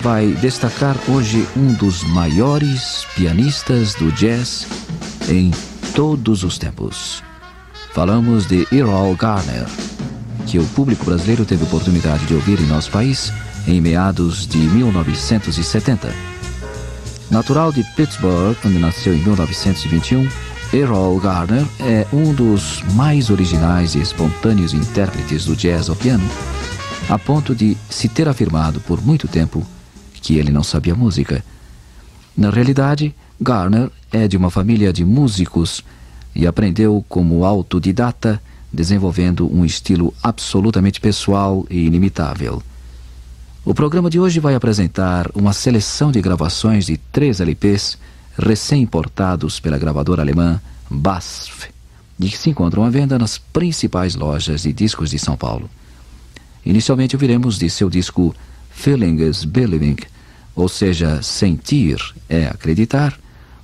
vai destacar hoje um dos maiores pianistas do jazz em todos os tempos. Falamos de Errol Garner, que o público brasileiro teve oportunidade de ouvir em nosso país em meados de 1970. Natural de Pittsburgh, onde nasceu em 1921, Errol Garner é um dos mais originais e espontâneos intérpretes do jazz ao piano, a ponto de se ter afirmado por muito tempo que ele não sabia música. Na realidade, Garner é de uma família de músicos e aprendeu como autodidata, desenvolvendo um estilo absolutamente pessoal e inimitável. O programa de hoje vai apresentar uma seleção de gravações de três LPs recém-importados pela gravadora alemã BASF, e que se encontram à venda nas principais lojas de discos de São Paulo. Inicialmente ouviremos de seu disco Feeling is Believing, ou seja, sentir é acreditar,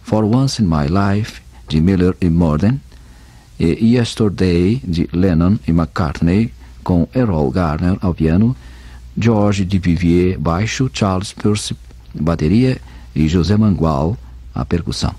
For Once in My Life, de Miller e Morden, e Yesterday, de Lennon e McCartney, com Errol Garner ao piano, George Duvivier baixo, Charles Percy bateria e José Mangual a percussão.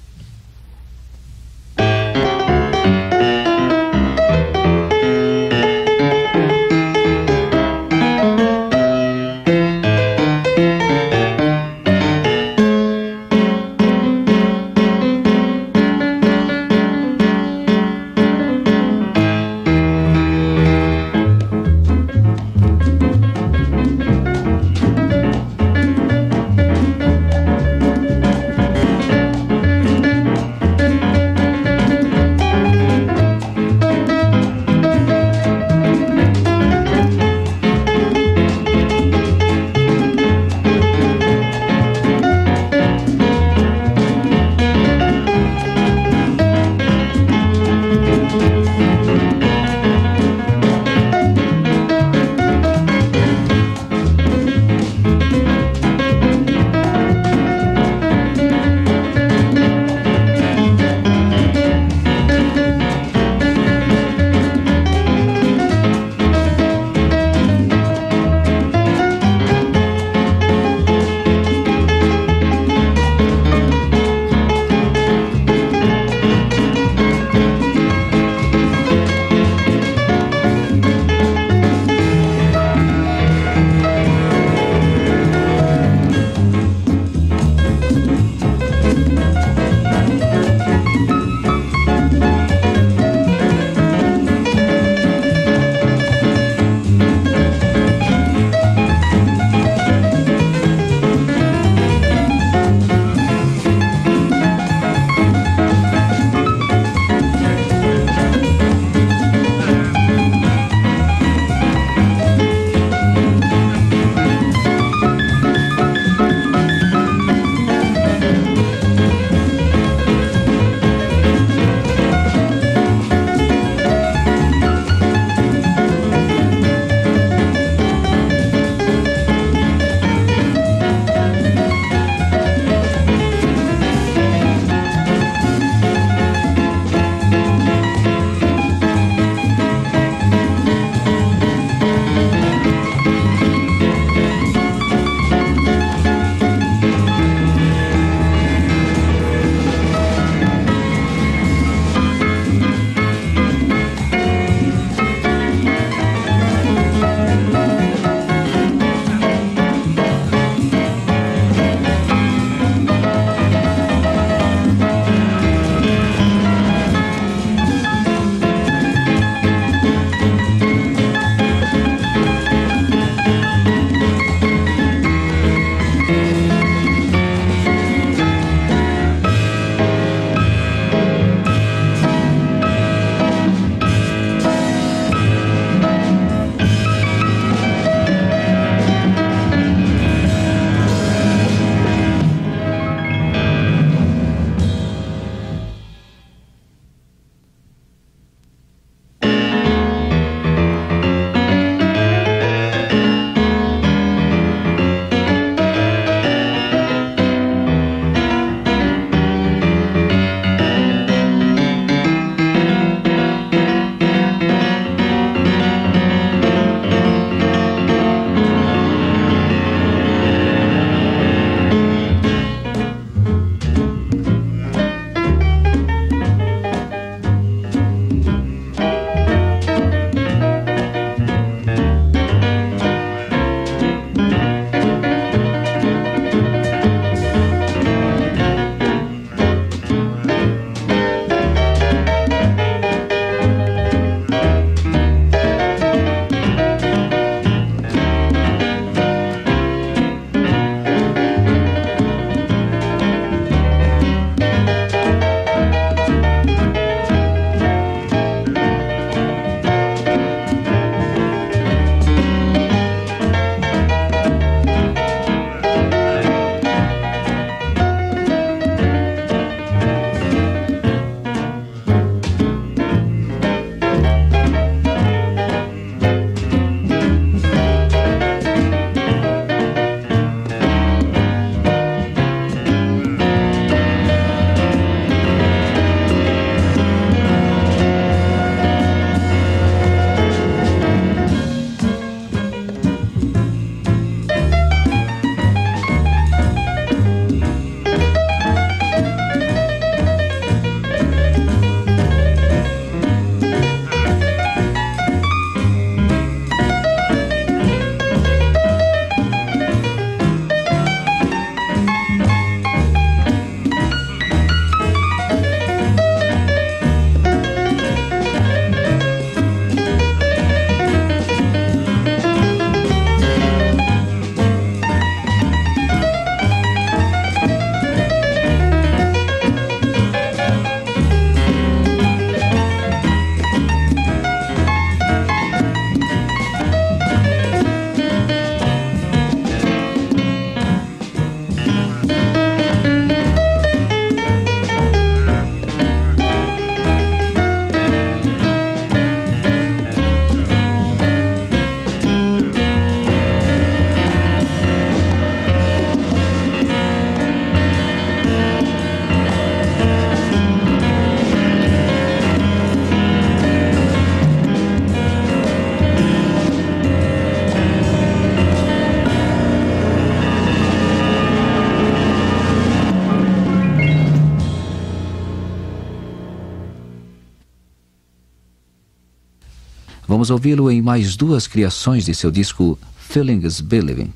Vamos ouvi-lo em mais duas criações de seu disco Feelings Believing.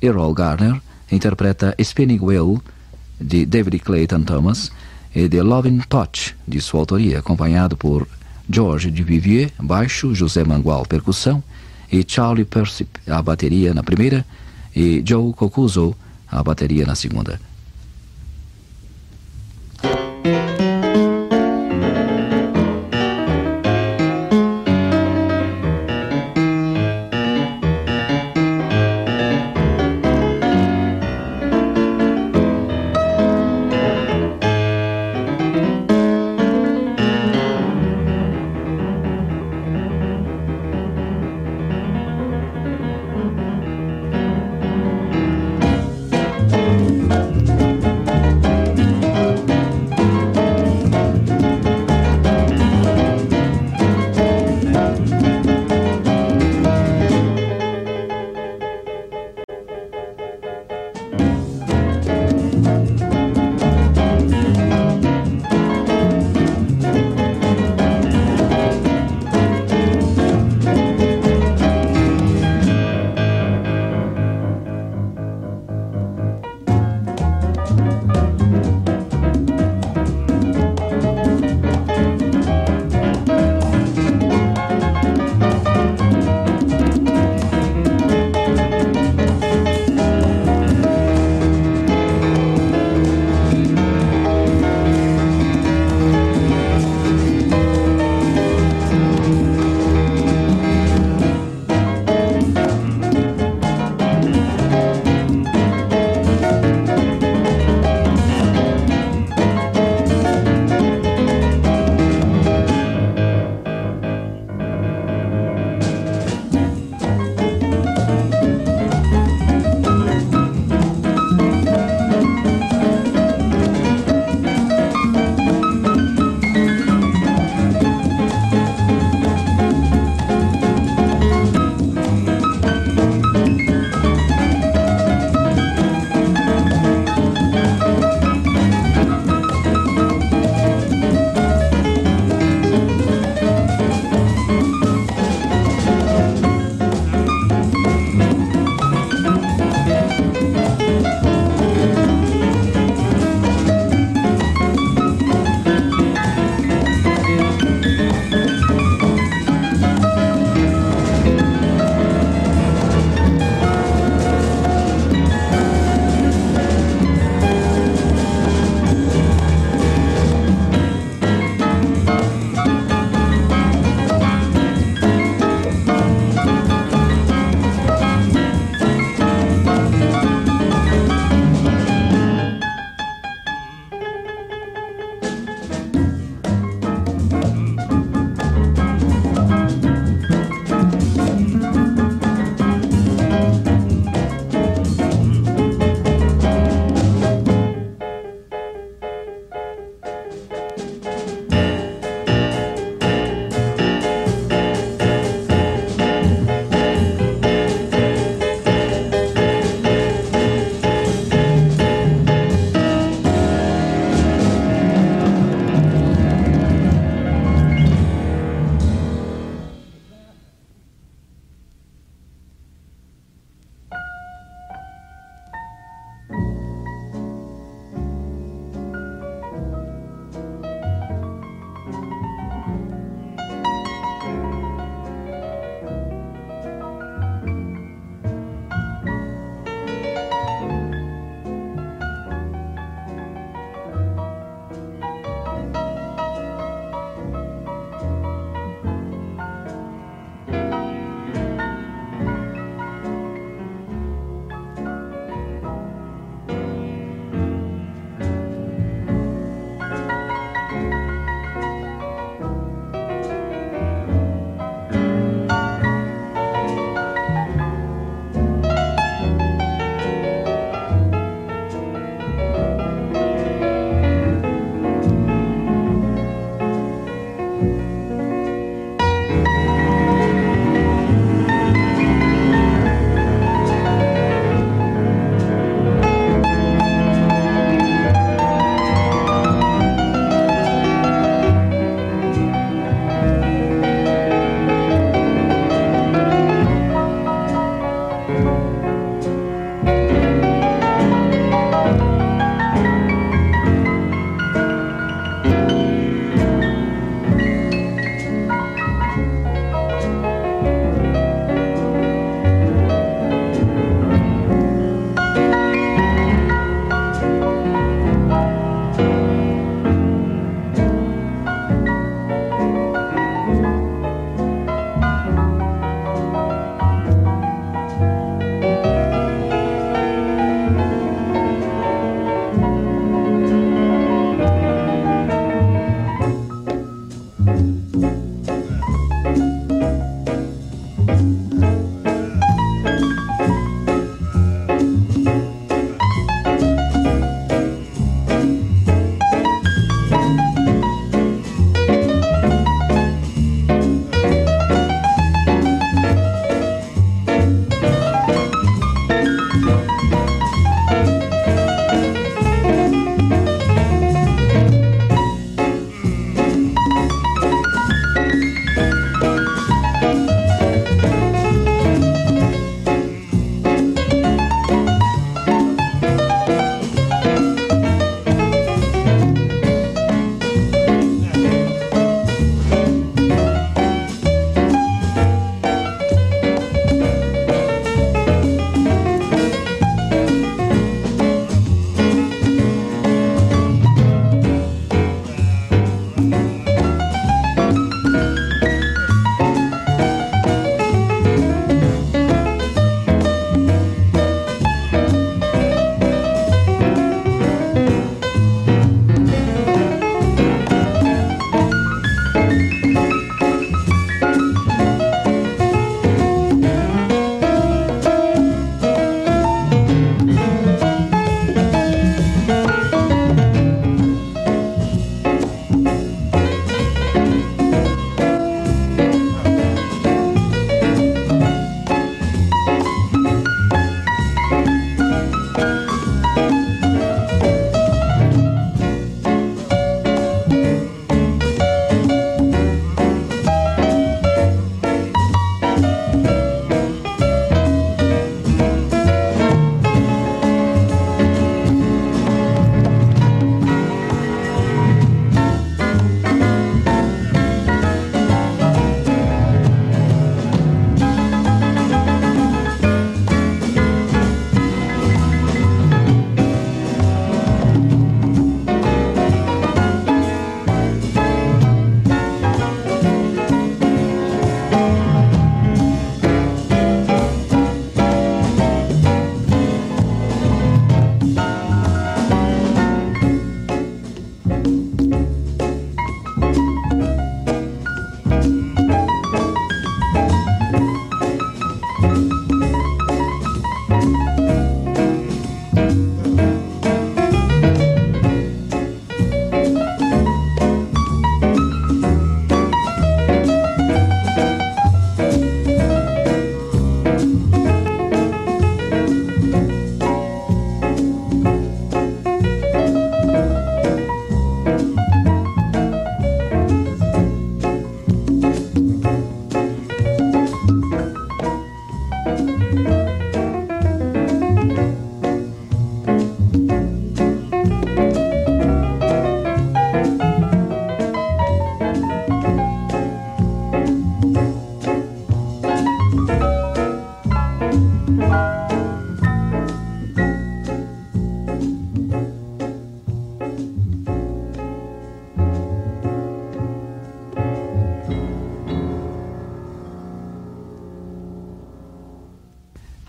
Errol Garner interpreta Spinning Wheel, de David Clayton Thomas, e The Loving Touch, de sua autoria, acompanhado por George Duvivier, baixo, José Mangual, percussão, e Charlie Persip, a bateria na primeira, e Joe Cocuzo, a bateria na segunda.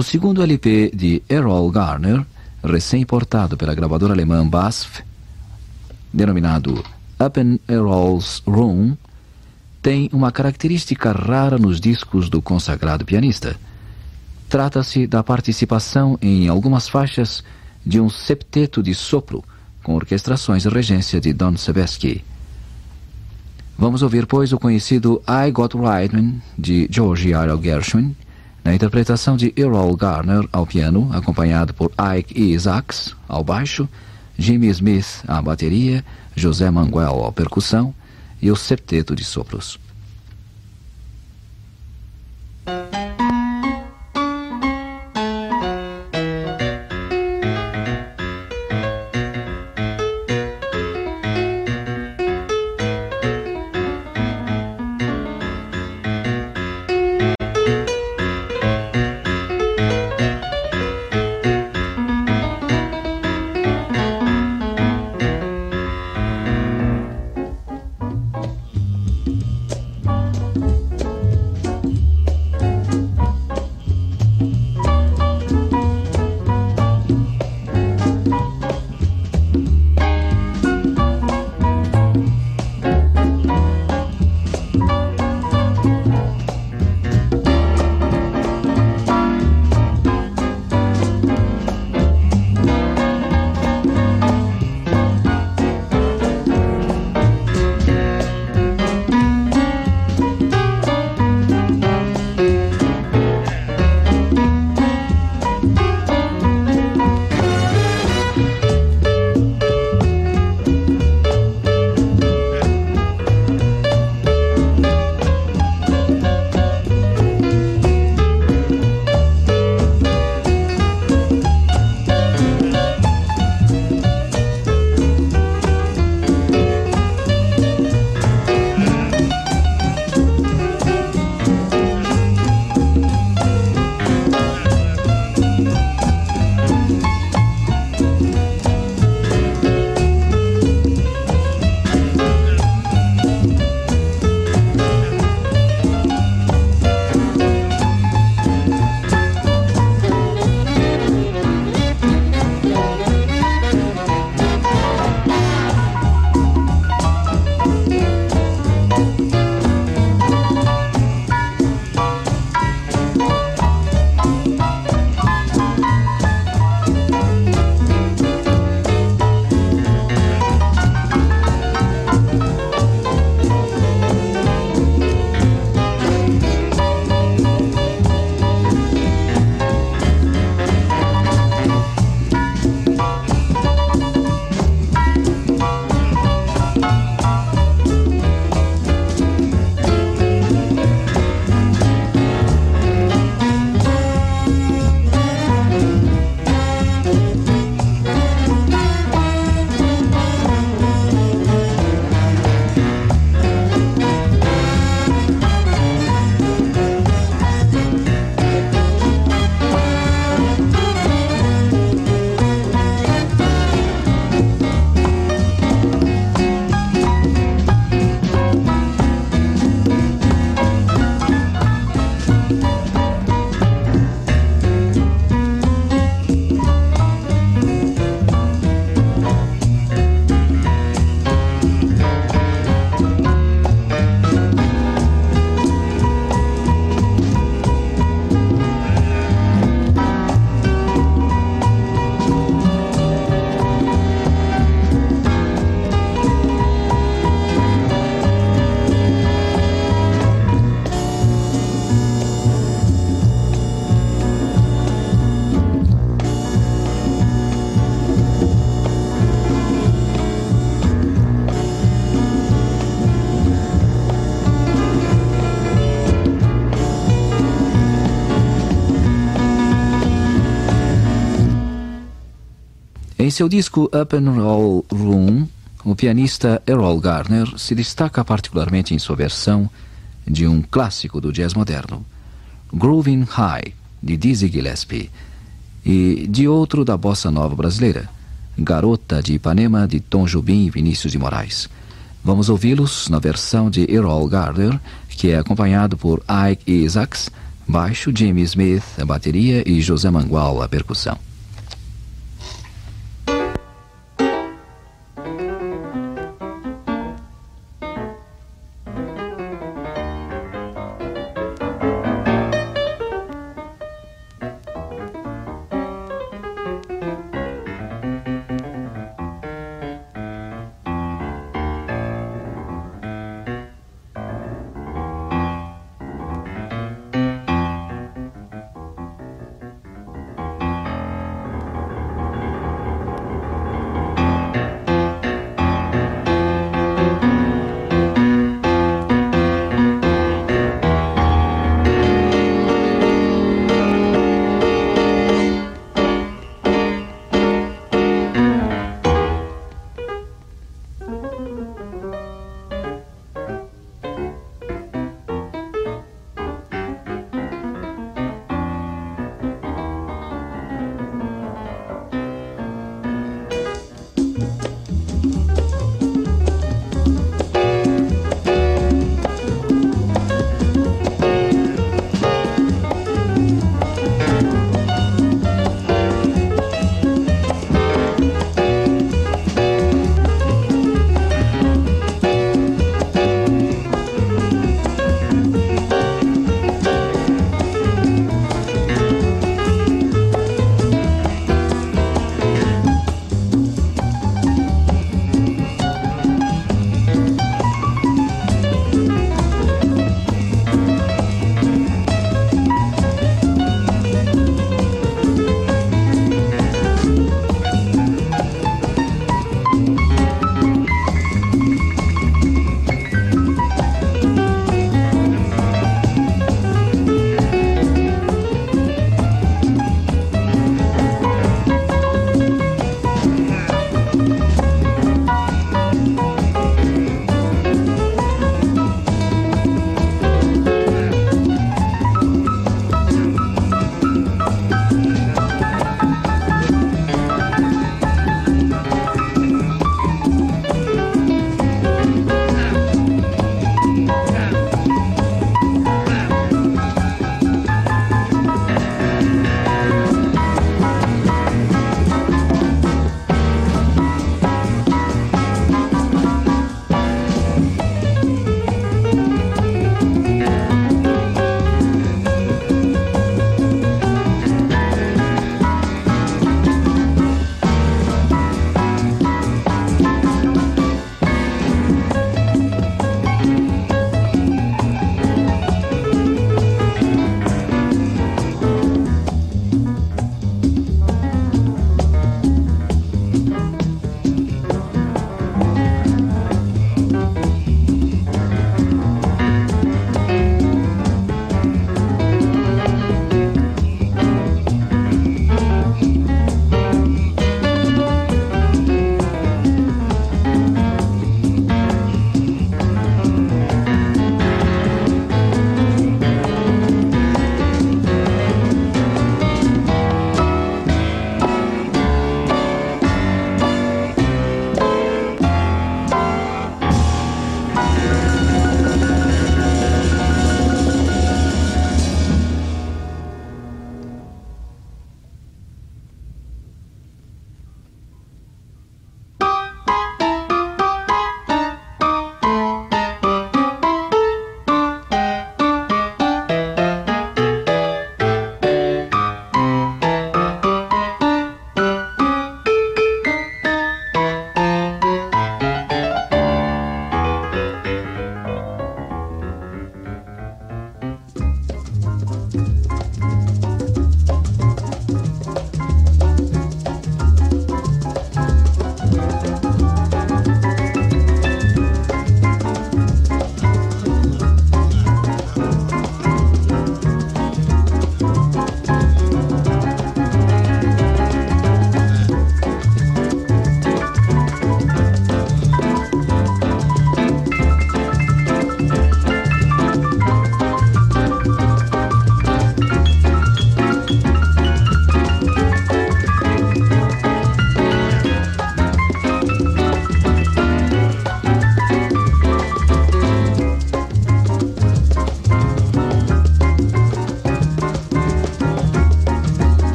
O segundo LP de Errol Garner, recém-importado pela gravadora alemã BASF, denominado Up in Errol's Room, tem uma característica rara nos discos do consagrado pianista. Trata-se da participação em algumas faixas de um septeto de sopro, com orquestrações e regência de Don Sebesky. Vamos ouvir, pois, o conhecido I Got Right de George R. Gershwin, na interpretação de Errol Garner ao piano, acompanhado por Ike Isaacs ao baixo, Jimmy Smith à bateria, José Manguel à percussão e o septeto de sopros. Em seu disco Up and Roll Room, o pianista Errol Garner se destaca particularmente em sua versão de um clássico do jazz moderno, Groovin' High, de Dizzy Gillespie, e de outro da bossa nova brasileira, Garota de Ipanema, de Tom Jobim e Vinícius de Moraes. Vamos ouvi-los na versão de Errol Garner, que é acompanhado por Ike Isaacs, Baixo, Jimmy Smith, a bateria e José Mangual, a percussão.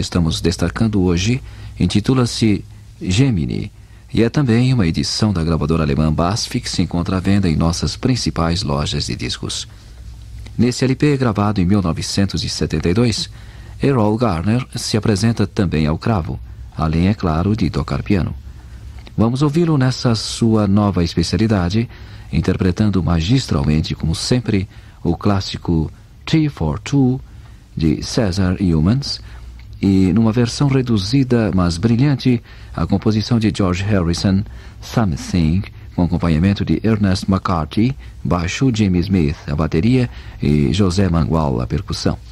Estamos destacando hoje intitula-se Gemini e é também uma edição da gravadora alemã BASF que se encontra à venda em nossas principais lojas de discos. Nesse LP, gravado em 1972, Errol Garner se apresenta também ao cravo, além, é claro, de tocar piano. Vamos ouvi-lo nessa sua nova especialidade, interpretando magistralmente, como sempre, o clássico T for Two de Cesar Humans e, numa versão reduzida, mas brilhante, a composição de George Harrison, Something, com acompanhamento de Ernest McCarthy, baixo Jimmy Smith, a bateria e José Mangual, a percussão.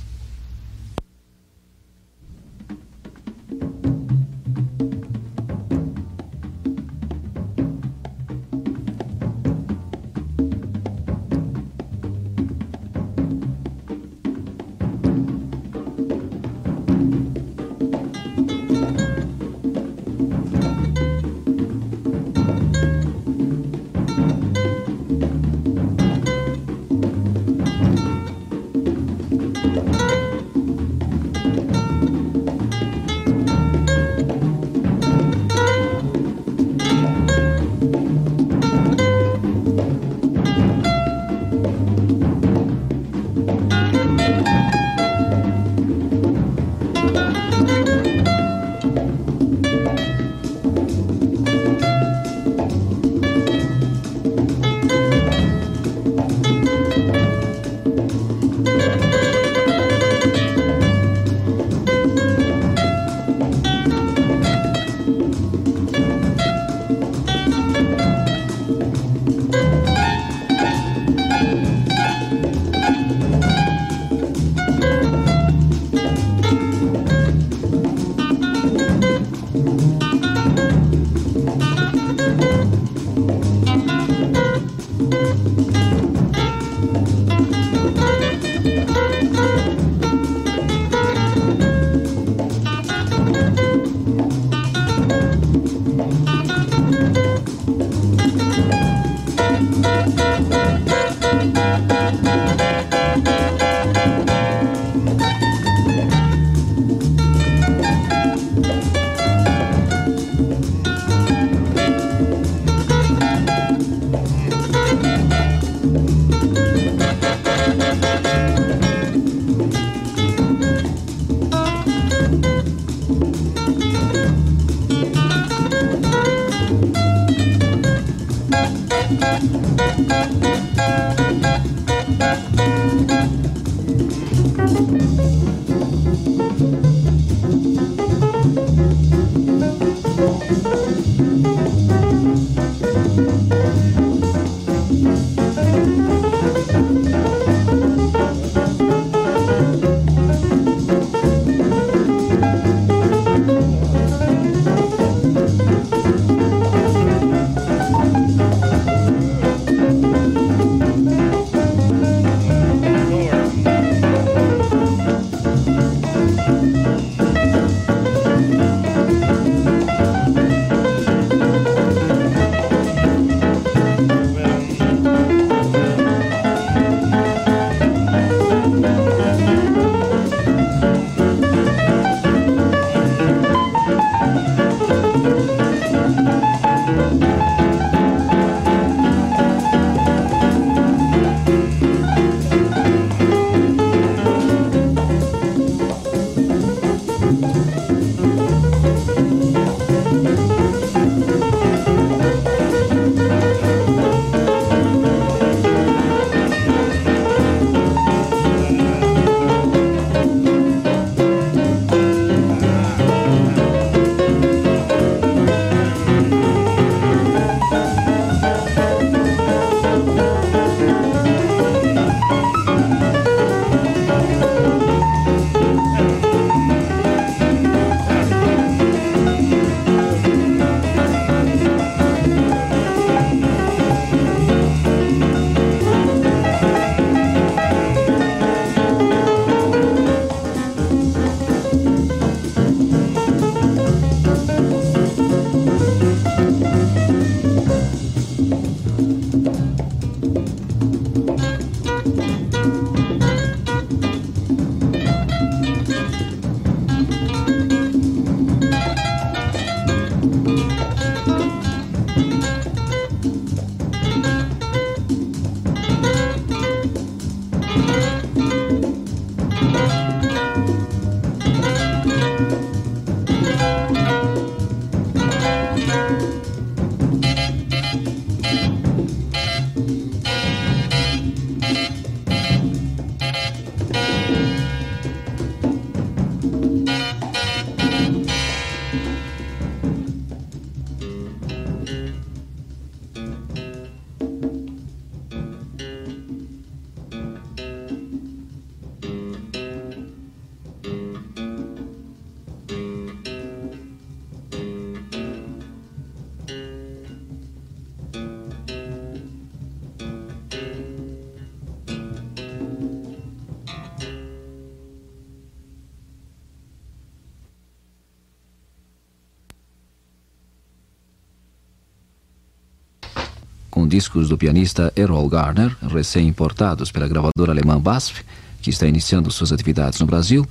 Discos do pianista Errol Garner, recém-importados pela gravadora alemã BASF, que está iniciando suas atividades no Brasil.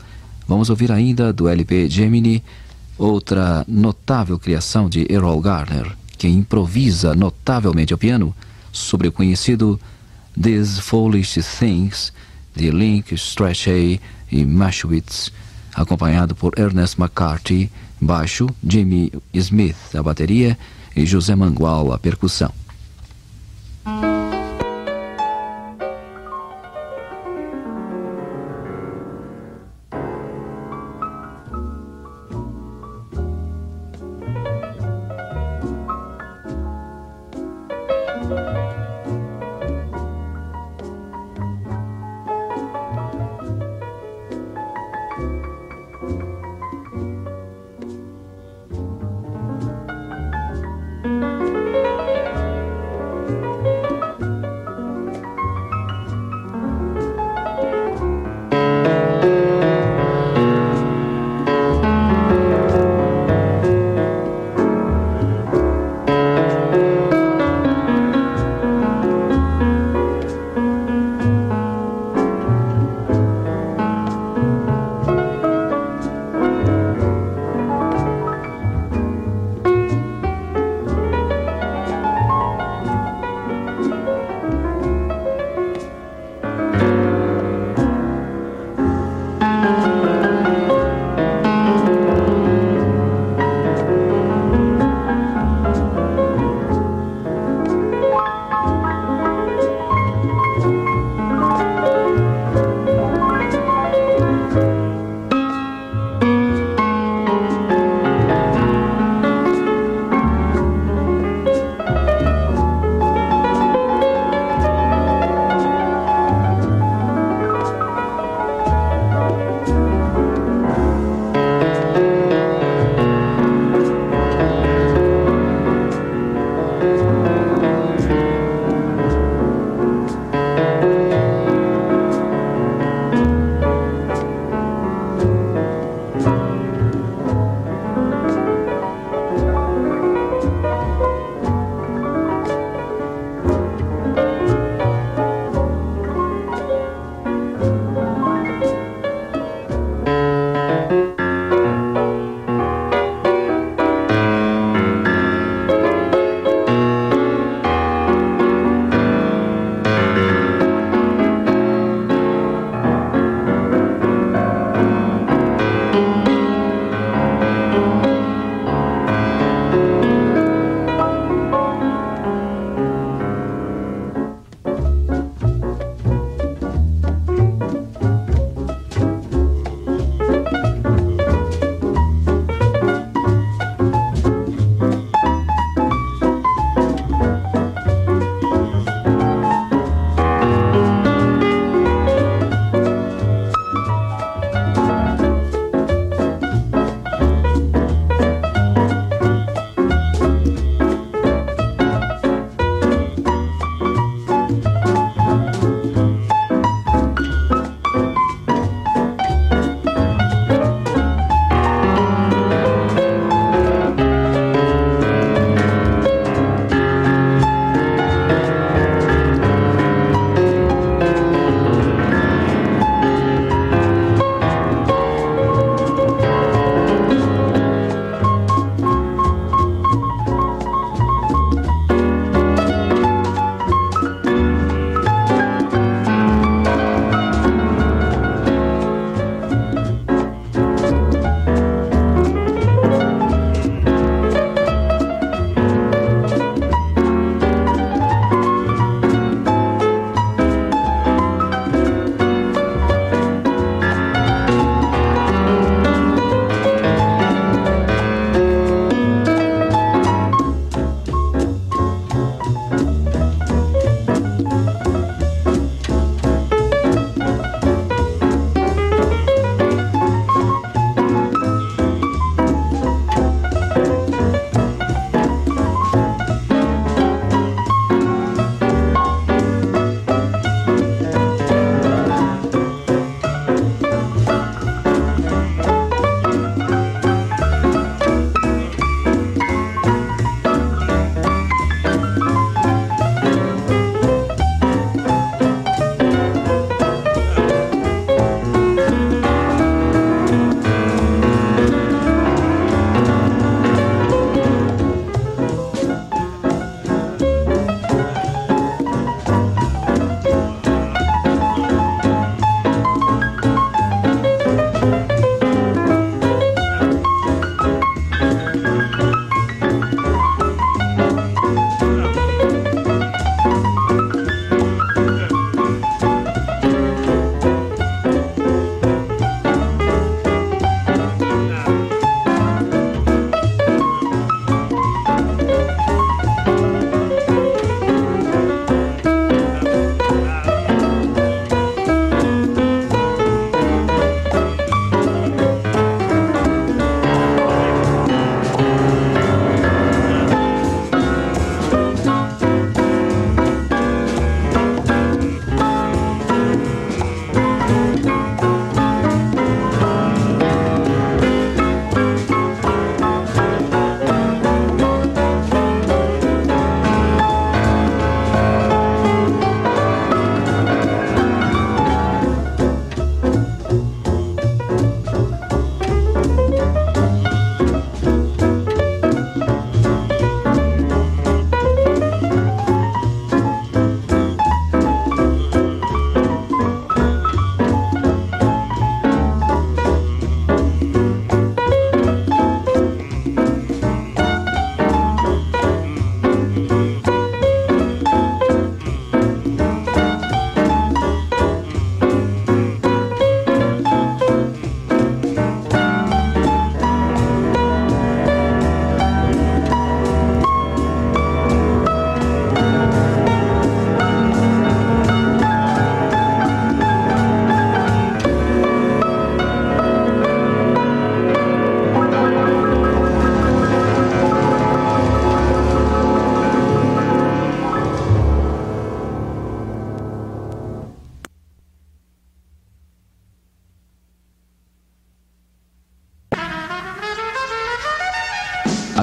Vamos ouvir ainda do LP Gemini, outra notável criação de Errol Garner, que improvisa notavelmente ao piano sobre o conhecido These Foolish Things, de Link, Strachey e Mashwitz, acompanhado por Ernest McCarthy, baixo, Jimmy Smith, a bateria e José Mangual, a percussão.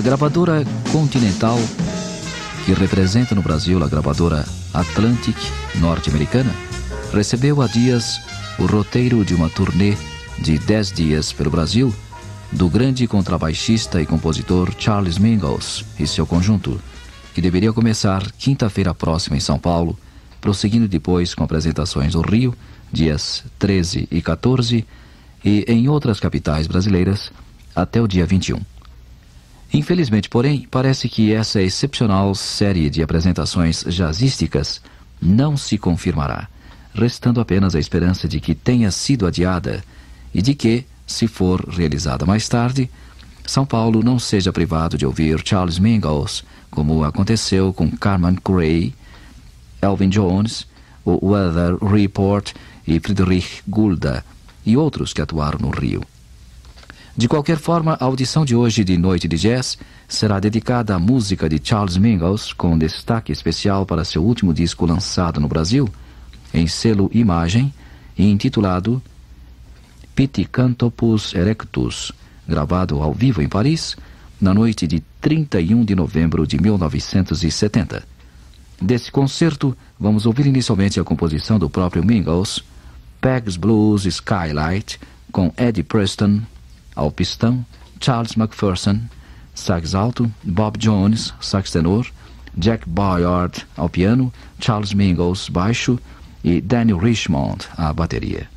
Gravadora Continental, que representa no Brasil a gravadora Atlantic norte-americana, recebeu há dias o roteiro de uma turnê de 10 dias pelo Brasil do grande contrabaixista e compositor Charles Mingus e seu conjunto, que deveria começar quinta-feira próxima em São Paulo, prosseguindo depois com apresentações no Rio, dias 13 e 14, e em outras capitais brasileiras até o dia 21. Infelizmente, porém, parece que essa excepcional série de apresentações jazzísticas não se confirmará, restando apenas a esperança de que tenha sido adiada e de que, se for realizada mais tarde, São Paulo não seja privado de ouvir Charles Mingus, como aconteceu com Carmen Gray, Elvin Jones, o Weather Report e Friedrich Gulda e outros que atuaram no Rio. De qualquer forma, a audição de hoje de Noite de Jazz será dedicada à música de Charles Mingus, com destaque especial para seu último disco lançado no Brasil, em selo Imagem, e intitulado Pithecanthropus erectus, gravado ao vivo em Paris, na noite de 31 de novembro de 1970. Desse concerto, vamos ouvir inicialmente a composição do próprio Mingus, Peg's Blues Skylight, com Eddie Preston ao pistão, Charles McPherson, sax alto, Bob Jones, sax tenor, Jack Boyard ao piano, Charles Mingus baixo e Daniel Richmond à bateria.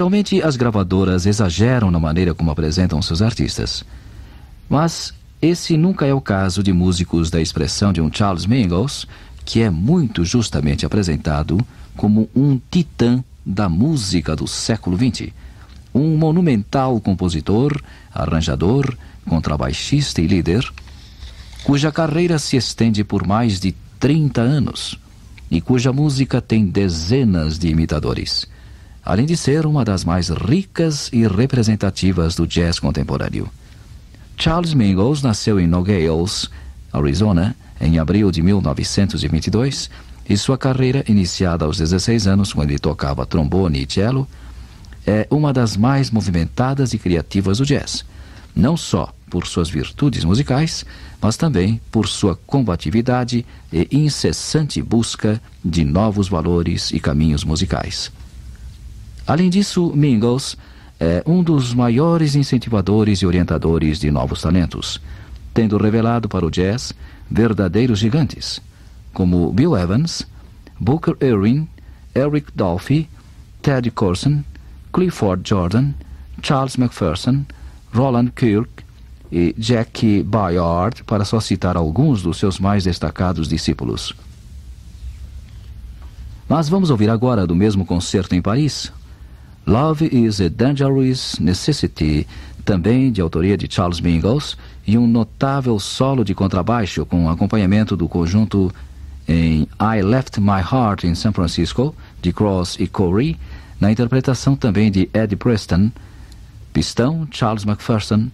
Geralmente as gravadoras exageram na maneira como apresentam seus artistas. Mas esse nunca é o caso de músicos da expressão de um Charles Mingus, que é muito justamente apresentado como um titã da música do século XX. Um monumental compositor, arranjador, contrabaixista e líder, cuja carreira se estende por mais de 30 anos e cuja música tem dezenas de imitadores, além de ser uma das mais ricas e representativas do jazz contemporâneo. Charles Mingus nasceu em Nogales, Arizona, em abril de 1922, e sua carreira, iniciada aos 16 anos, quando ele tocava trombone e cello, é uma das mais movimentadas e criativas do jazz, não só por suas virtudes musicais, mas também por sua combatividade e incessante busca de novos valores e caminhos musicais. Além disso, Mingus é um dos maiores incentivadores e orientadores de novos talentos, tendo revelado para o jazz verdadeiros gigantes, como Bill Evans, Booker Irwin, Eric Dolphy, Ted Corson, Clifford Jordan, Charles McPherson, Roland Kirk e Jackie Bayard, para só citar alguns dos seus mais destacados discípulos. Mas vamos ouvir agora do mesmo concerto em Paris, Love is a Dangerous Necessity, também de autoria de Charles Mingus, e um notável solo de contrabaixo com acompanhamento do conjunto em I Left My Heart in San Francisco, de Cross e Corey, na interpretação também de Eddie Preston, pistão Charles McPherson,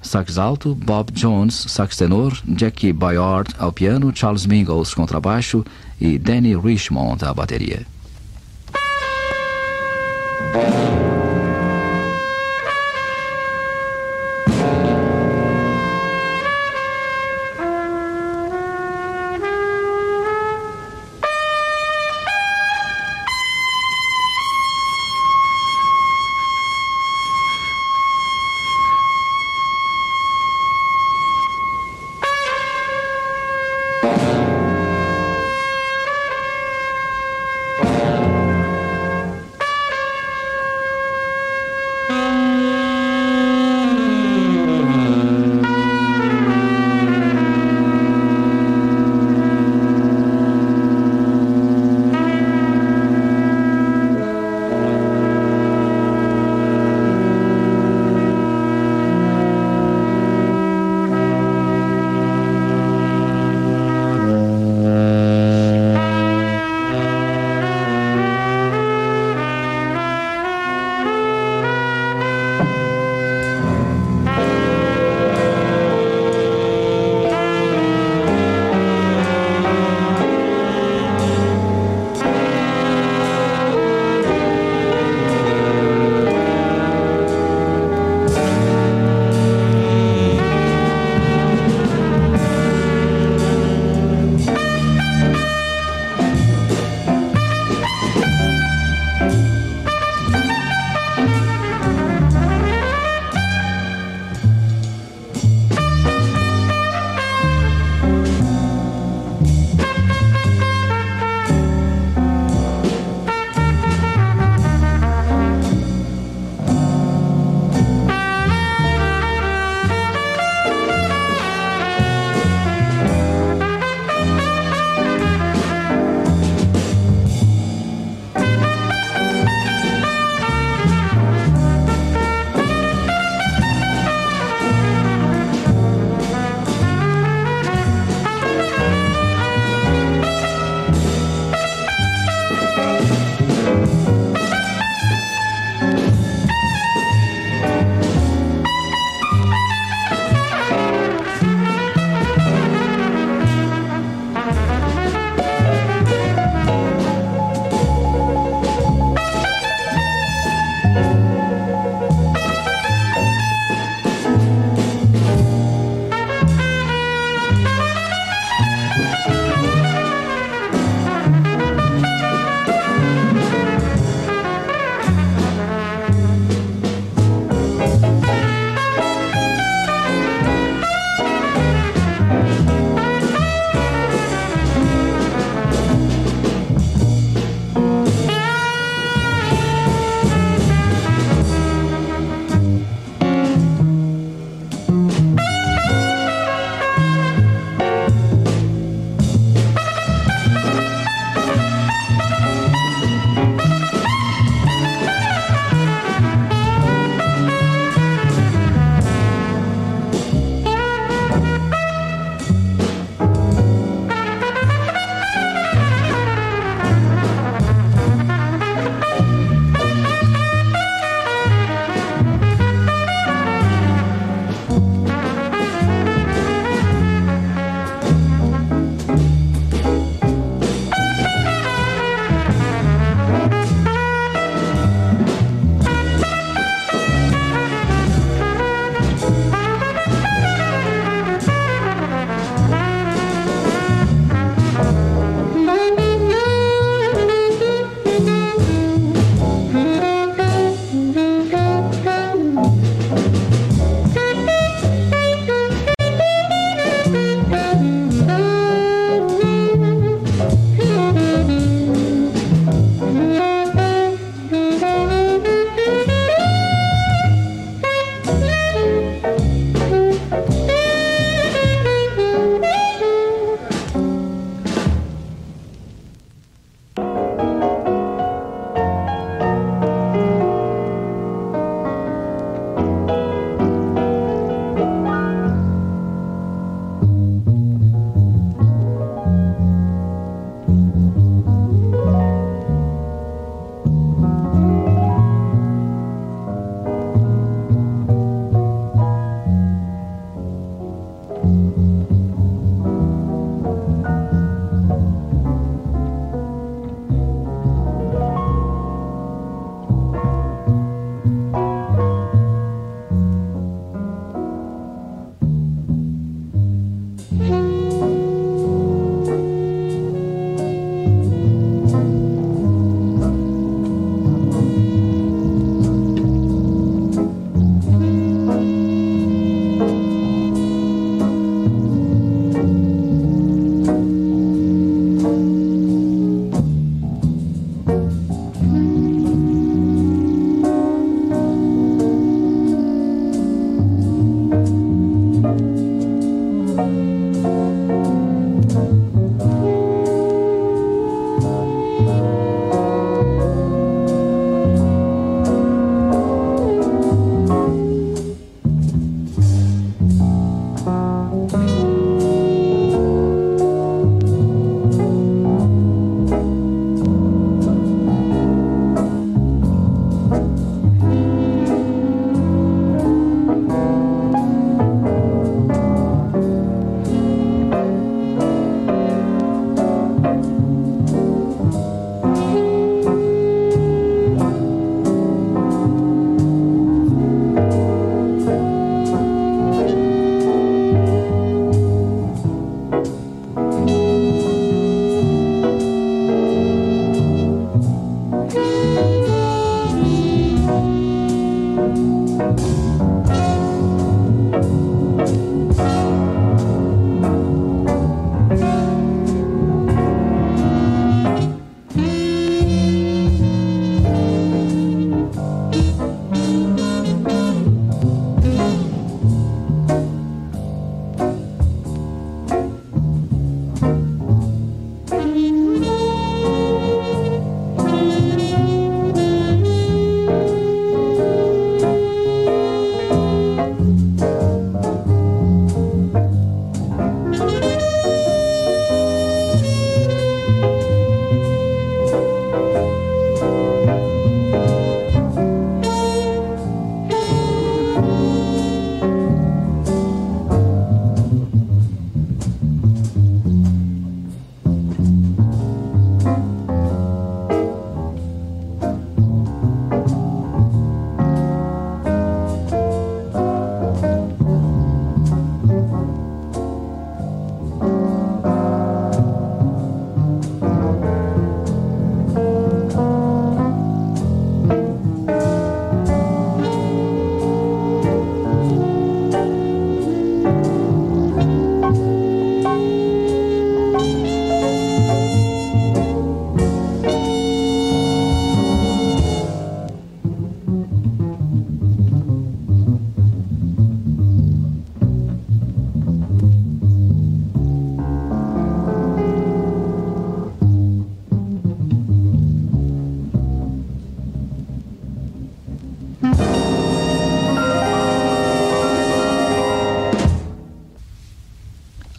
sax alto Bob Jones, sax tenor, Jackie Bayard ao piano, Charles Mingus contrabaixo e Danny Richmond à bateria. A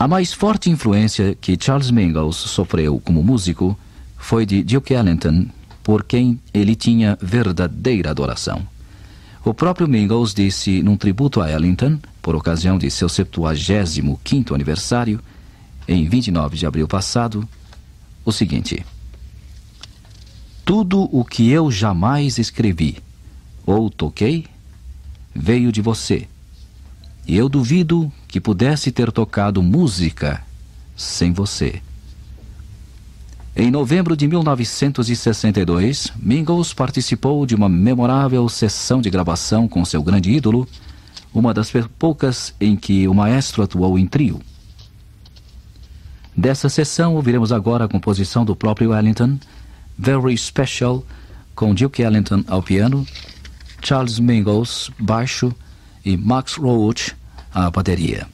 mais forte influência que Charles Mingus sofreu como músico foi de Duke Ellington, por quem ele tinha verdadeira adoração. O próprio Mingus disse num tributo a Ellington, por ocasião de seu 75º aniversário, em 29 de abril passado, o seguinte: Tudo o que eu jamais escrevi ou toquei veio de você. E eu duvido que pudesse ter tocado música sem você. Em novembro de 1962, Mingus participou de uma memorável sessão de gravação com seu grande ídolo, uma das poucas em que o maestro atuou em trio. Dessa sessão ouviremos agora a composição do próprio Ellington, Very Special, com Duke Ellington ao piano, Charles Mingus baixo e Max Roach à bateria.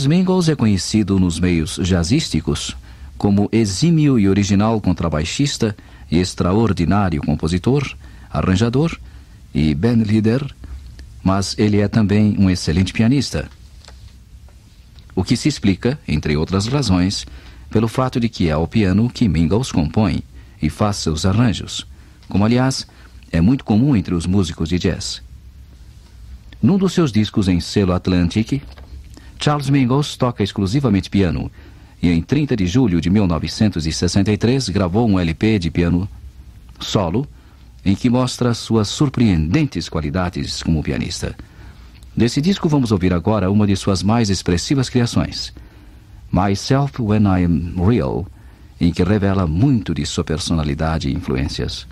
Charles Mingus é conhecido nos meios jazzísticos como exímio e original contrabaixista extraordinário compositor, arranjador e bandleader, mas ele é também um excelente pianista. O que se explica, entre outras razões, pelo fato de que é ao piano que Mingus compõe e faz seus arranjos, como aliás é muito comum entre os músicos de jazz. Num dos seus discos em selo Atlantic, Charles Mingus toca exclusivamente piano e em 30 de julho de 1963 gravou um LP de piano solo em que mostra suas surpreendentes qualidades como pianista. Desse disco vamos ouvir agora uma de suas mais expressivas criações, Myself When I Am Real, em que revela muito de sua personalidade e influências.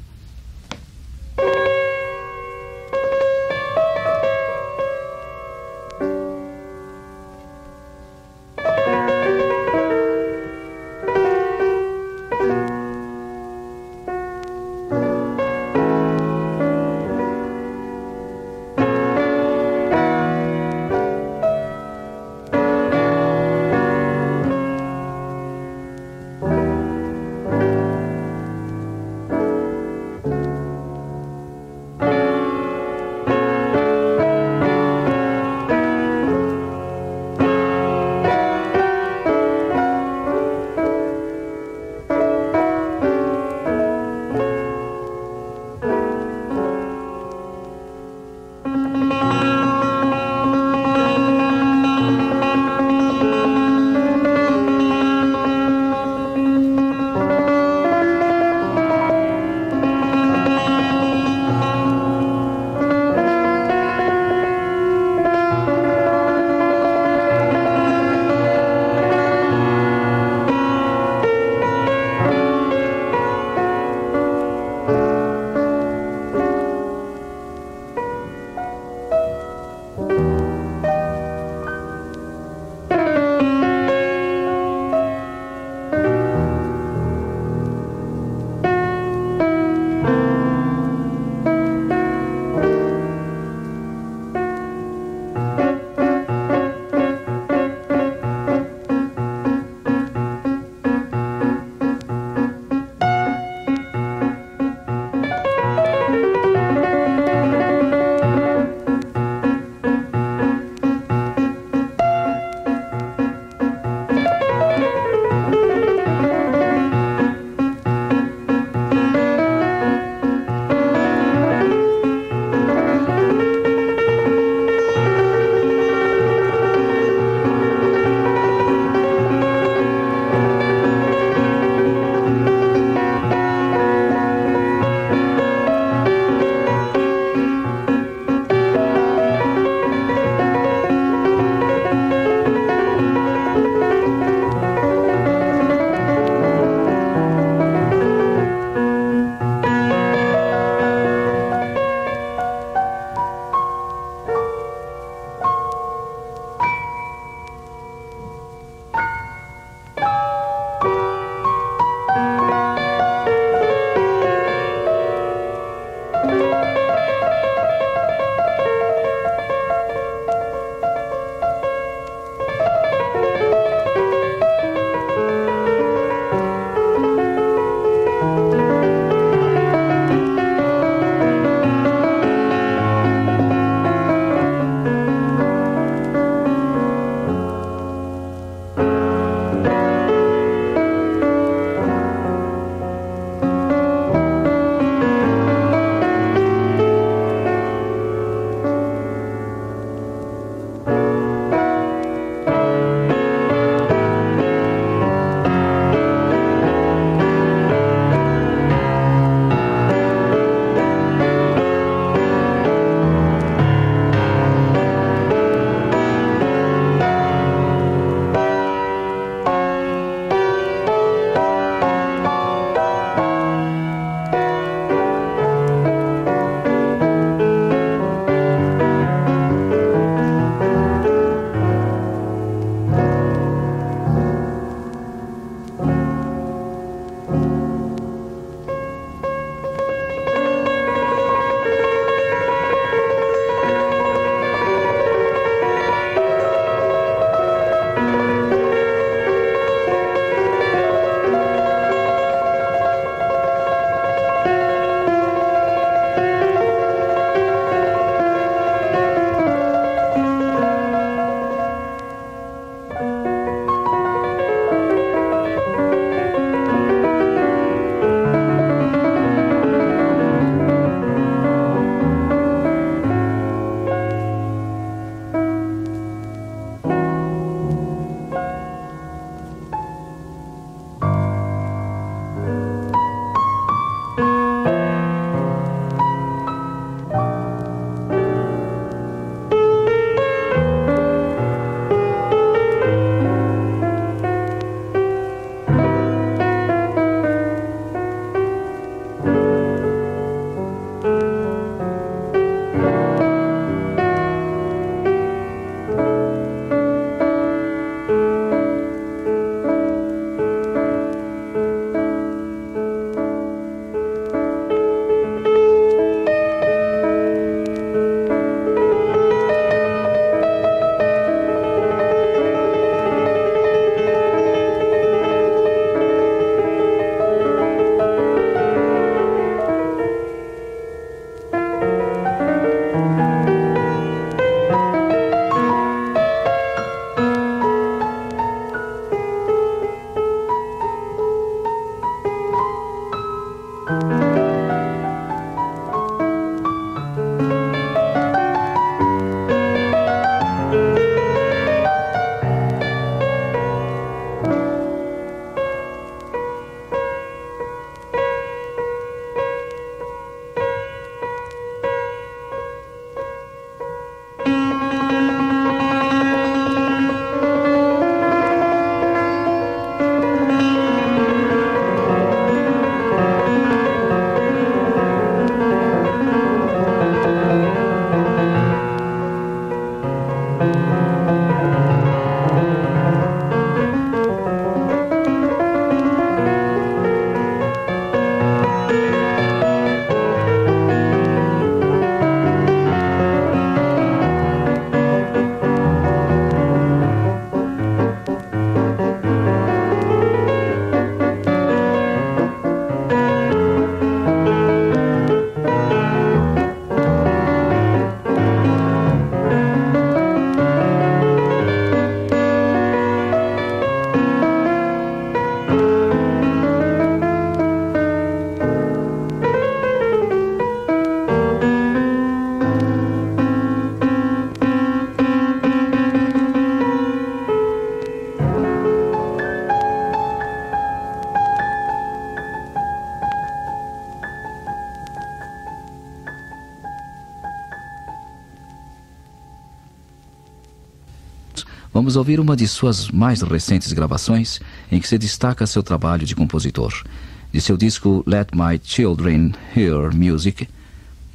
Vamos ouvir uma de suas mais recentes gravações, em que se destaca seu trabalho de compositor. De seu disco Let My Children Hear Music,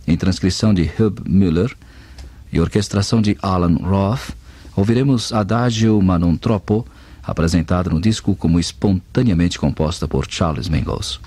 em transcrição de Hub Müller e orquestração de Alan Roth, ouviremos Adagio ma non troppo, apresentada no disco como espontaneamente composta por Charles Mingus.